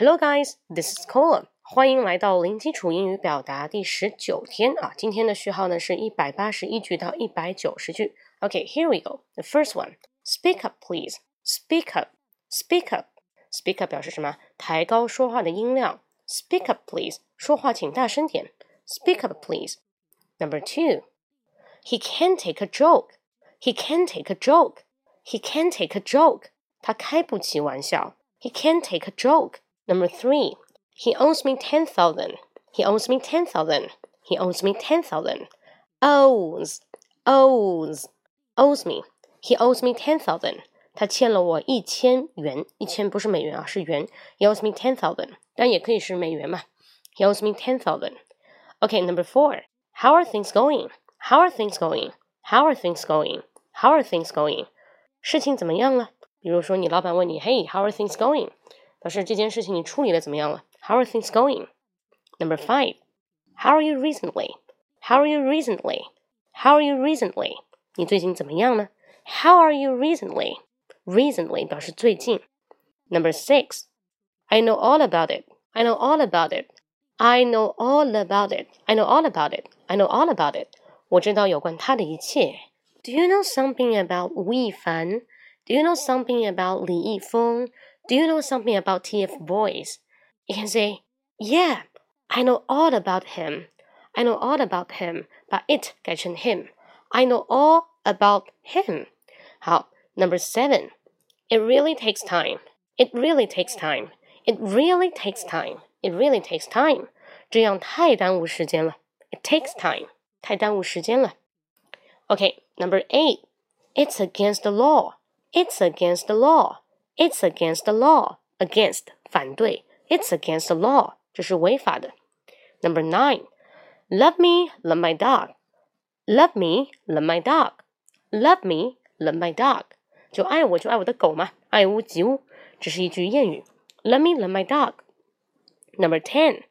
Hello, guys. This is Cola. 欢迎来到零基础英语表达第十九天啊！今天的序号呢是一百八十一句到一百九十句。Okay, here we go. The first one. Speak up, please. Speak up. Speak up. Speak up 表示什么？抬高说话的音量。Speak up, please. 说话请大声点。Speak up, please. Number two. He can't take a joke. He can't take a joke. He can't take a joke. 他开不起玩笑。He can't take a joke. Number three, he owes me ten thousand. He owes me ten thousand. He owes me ten thousand. Owes, owes, owes me. He owes me ten thousand. 他欠了我一千元，一千不是美元啊，是元。He owes me ten thousand，但也可以是美元嘛。He owes me ten thousand. Okay, number four. How are things going? How are things going? How are things going? How are things going? 事情怎么样了？比如说，你老板问你，Hey, how are things going? 表示这件事情你处理的怎么样了？How are things going? Number five. How are you recently? How are you recently? How are you recently? 你最近怎么样呢？How are you recently? Recently 表示最近。Number six. I know all about it. I know all about it. I know all about it. I know all about it. I know all about it. 我知道有关他的一切。Do you know something about Wu Fan? Do you know something about Li Yifeng? Do you know something about TF Boys? You can say, Yeah, I know all about him. I know all about him. But it 改成 him. I know all about him. 好，Number seven. It really takes time. It really takes time. It really takes time. It really takes time. 这样太耽误时间了。It takes time. 太耽误时间了。Okay, number eight. It's against the law. It's against the law. It's against the law. Against 反对，It's against the law，这是违法的。Number nine, love me, love my dog. Love me, love my dog. Love me, love my dog. 就爱我就爱我的狗嘛，爱屋及乌，这是一句谚语。Love me, love my dog. Number ten,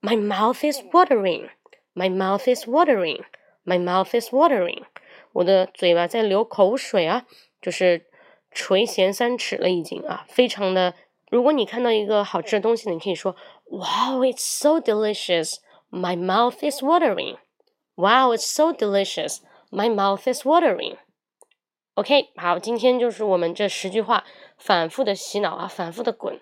my mouth is watering. My mouth is watering. My mouth is watering. 我的嘴巴在流口水啊，就是 垂涎三尺了，已经啊，非常的。如果你看到一个好吃的东西，你可以说，Wow, it's so delicious. My mouth is watering. Wow, it's so delicious. My mouth is watering. OK，好，今天就是我们这十句话反复的洗脑啊，反复的滚，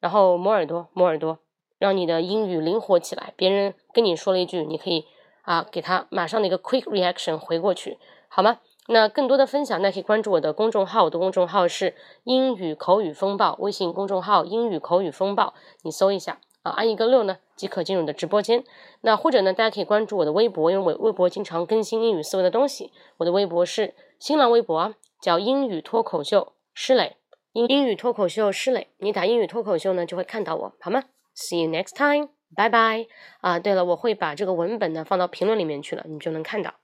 然后磨耳朵，磨耳朵，让你的英语灵活起来。别人跟你说了一句，你可以啊，给他马上的一个 quick reaction 回过去，好吗？那更多的分享，那可以关注我的公众号，我的公众号是英语口语风暴，微信公众号英语口语风暴，你搜一下啊，按一个六呢即可进入的直播间。那或者呢，大家可以关注我的微博，因为我微博经常更新英语思维的东西。我的微博是新浪微博，叫英语脱口秀施磊，英英语脱口秀施磊，你打英语脱口秀呢就会看到我，好吗？See you next time，拜拜。啊，对了，我会把这个文本呢放到评论里面去了，你就能看到。